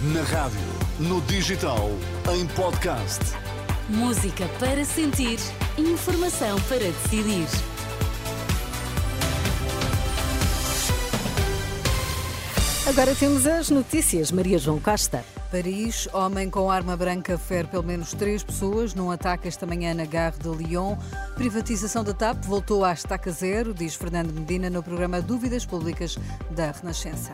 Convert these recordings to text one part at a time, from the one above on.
Na rádio, no digital, em podcast. Música para sentir, informação para decidir. Agora temos as notícias. Maria João Costa. Paris, homem com arma branca fere pelo menos três pessoas num ataque esta manhã na Gare de Lyon. Privatização da TAP voltou à estaca zero, diz Fernando Medina no programa Dúvidas Públicas da Renascença.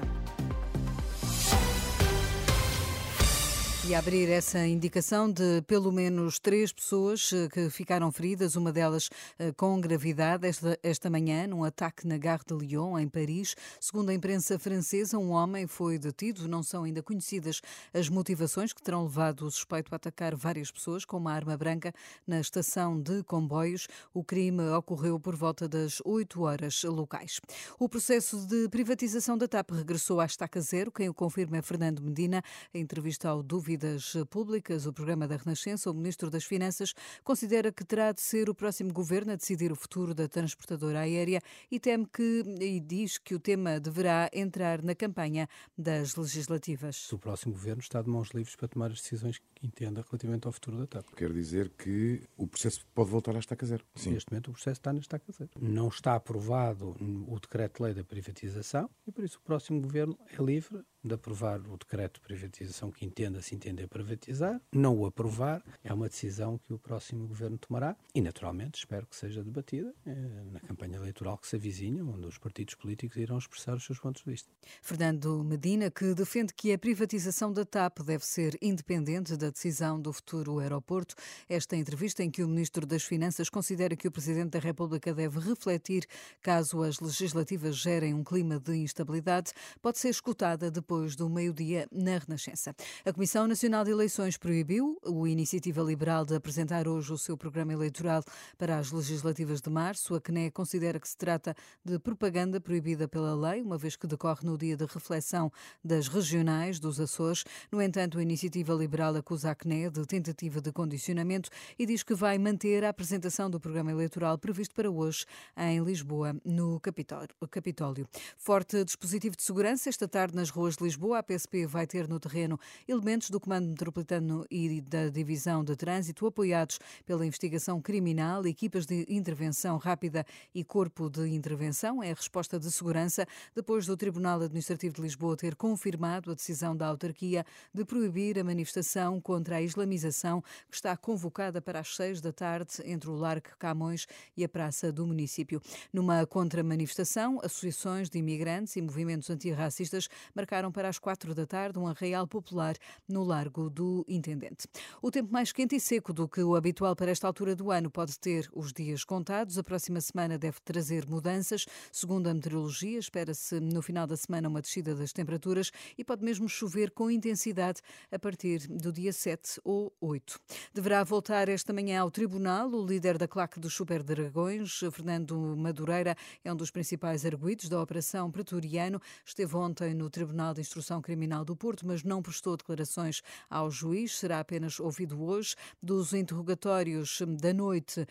E abrir essa indicação de pelo menos três pessoas eh, que ficaram feridas, uma delas eh, com gravidade, esta, esta manhã, num ataque na Gare de Lyon, em Paris. Segundo a imprensa francesa, um homem foi detido. Não são ainda conhecidas as motivações que terão levado o suspeito a atacar várias pessoas com uma arma branca na estação de comboios. O crime ocorreu por volta das 8 horas locais. O processo de privatização da TAP regressou à estaca zero. Quem o confirma é Fernando Medina. Em entrevista ao Dúvida Dívidas Públicas, o programa da Renascença, o Ministro das Finanças considera que terá de ser o próximo governo a decidir o futuro da transportadora aérea e teme que e diz que o tema deverá entrar na campanha das legislativas. O próximo governo está de mãos livres para tomar as decisões que entenda relativamente ao futuro da TAP. Quer dizer que o processo pode voltar à estaca zero. Sim. Neste momento o processo está na estaca zero. Não está aprovado o decreto-lei da privatização e por isso o próximo governo é livre de aprovar o decreto de privatização que entenda se entender privatizar, não o aprovar, é uma decisão que o próximo governo tomará e, naturalmente, espero que seja debatida eh, na campanha eleitoral que se avizinha, onde os partidos políticos irão expressar os seus pontos de vista. Fernando Medina, que defende que a privatização da TAP deve ser independente da decisão do futuro aeroporto. Esta entrevista em que o Ministro das Finanças considera que o Presidente da República deve refletir caso as legislativas gerem um clima de instabilidade, pode ser escutada depois depois do meio-dia na Renascença. A Comissão Nacional de Eleições proibiu o Iniciativa Liberal de apresentar hoje o seu programa eleitoral para as legislativas de março. A CNE considera que se trata de propaganda proibida pela lei, uma vez que decorre no dia de reflexão das regionais dos Açores. No entanto, a Iniciativa Liberal acusa a CNE de tentativa de condicionamento e diz que vai manter a apresentação do programa eleitoral previsto para hoje em Lisboa, no Capitólio. Forte dispositivo de segurança esta tarde nas ruas de Lisboa, a PSP vai ter no terreno elementos do Comando Metropolitano e da Divisão de Trânsito, apoiados pela investigação criminal, equipas de intervenção rápida e corpo de intervenção. É a resposta de segurança depois do Tribunal Administrativo de Lisboa ter confirmado a decisão da autarquia de proibir a manifestação contra a islamização que está convocada para as seis da tarde entre o Largo Camões e a Praça do município. Numa contra-manifestação, associações de imigrantes e movimentos antirracistas marcaram para as quatro da tarde um arraial popular no Largo do Intendente. O tempo mais quente e seco do que o habitual para esta altura do ano pode ter os dias contados. A próxima semana deve trazer mudanças. Segundo a meteorologia, espera-se no final da semana uma descida das temperaturas e pode mesmo chover com intensidade a partir do dia 7 ou 8. Deverá voltar esta manhã ao tribunal o líder da claque dos Super Dragões, Fernando Madureira, é um dos principais arguídos da Operação Pretoriano. Esteve ontem no Tribunal de Instrução Criminal do Porto, mas não prestou declarações ao juiz. Será apenas ouvido hoje. Dos interrogatórios da noite,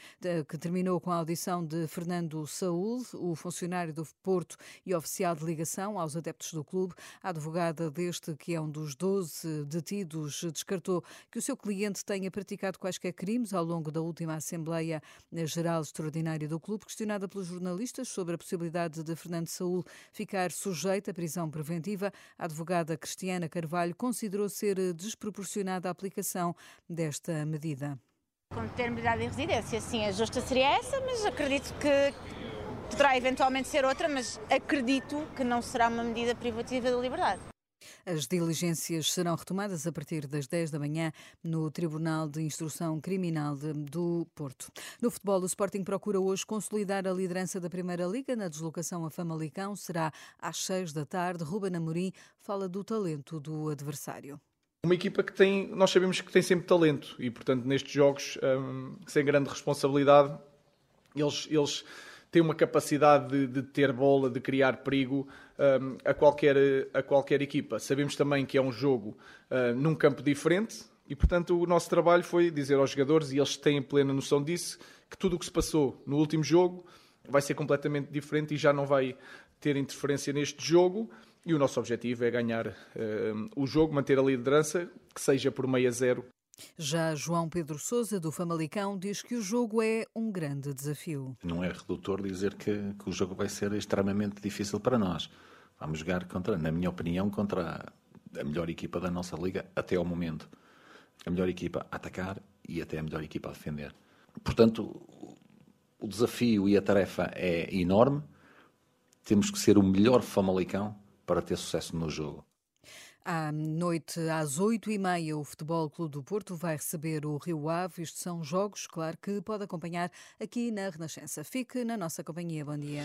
que terminou com a audição de Fernando Saúl, o funcionário do Porto e oficial de ligação aos adeptos do clube, a advogada deste, que é um dos 12 detidos, descartou que o seu cliente tenha praticado quaisquer crimes ao longo da última Assembleia Geral Extraordinária do clube. Questionada pelos jornalistas sobre a possibilidade de Fernando Saúl ficar sujeito à prisão preventiva, a advogada Cristiana Carvalho considerou ser desproporcionada a aplicação desta medida. Com determinada de residência, sim, a justa seria essa, mas acredito que poderá eventualmente ser outra, mas acredito que não será uma medida privativa da liberdade. As diligências serão retomadas a partir das 10 da manhã no Tribunal de Instrução Criminal do Porto. No futebol, o Sporting procura hoje consolidar a liderança da Primeira Liga na deslocação a Famalicão. Será às 6 da tarde. Ruben Amorim fala do talento do adversário. Uma equipa que tem, nós sabemos que tem sempre talento e, portanto, nestes jogos, hum, sem grande responsabilidade, eles, eles têm uma capacidade de, de ter bola, de criar perigo um, a, qualquer, a qualquer equipa. Sabemos também que é um jogo uh, num campo diferente e, portanto, o nosso trabalho foi dizer aos jogadores, e eles têm plena noção disso, que tudo o que se passou no último jogo vai ser completamente diferente e já não vai ter interferência neste jogo. e o nosso objetivo é ganhar uh, o jogo, manter a liderança, que seja por meio a zero. Já João Pedro Sousa, do Famalicão, diz que o jogo é um grande desafio. Não é redutor dizer que, que o jogo vai ser extremamente difícil para nós. Vamos jogar contra, na minha opinião, contra a melhor equipa da nossa liga até ao momento. A melhor equipa a atacar e até a melhor equipa a defender. Portanto, o desafio e a tarefa é enorme. Temos que ser o melhor Famalicão para ter sucesso no jogo. À noite, às oito e meia, o Futebol Clube do Porto vai receber o Rio Ave. Isto são jogos, claro, que pode acompanhar aqui na Renascença. Fique na nossa companhia. Bom dia.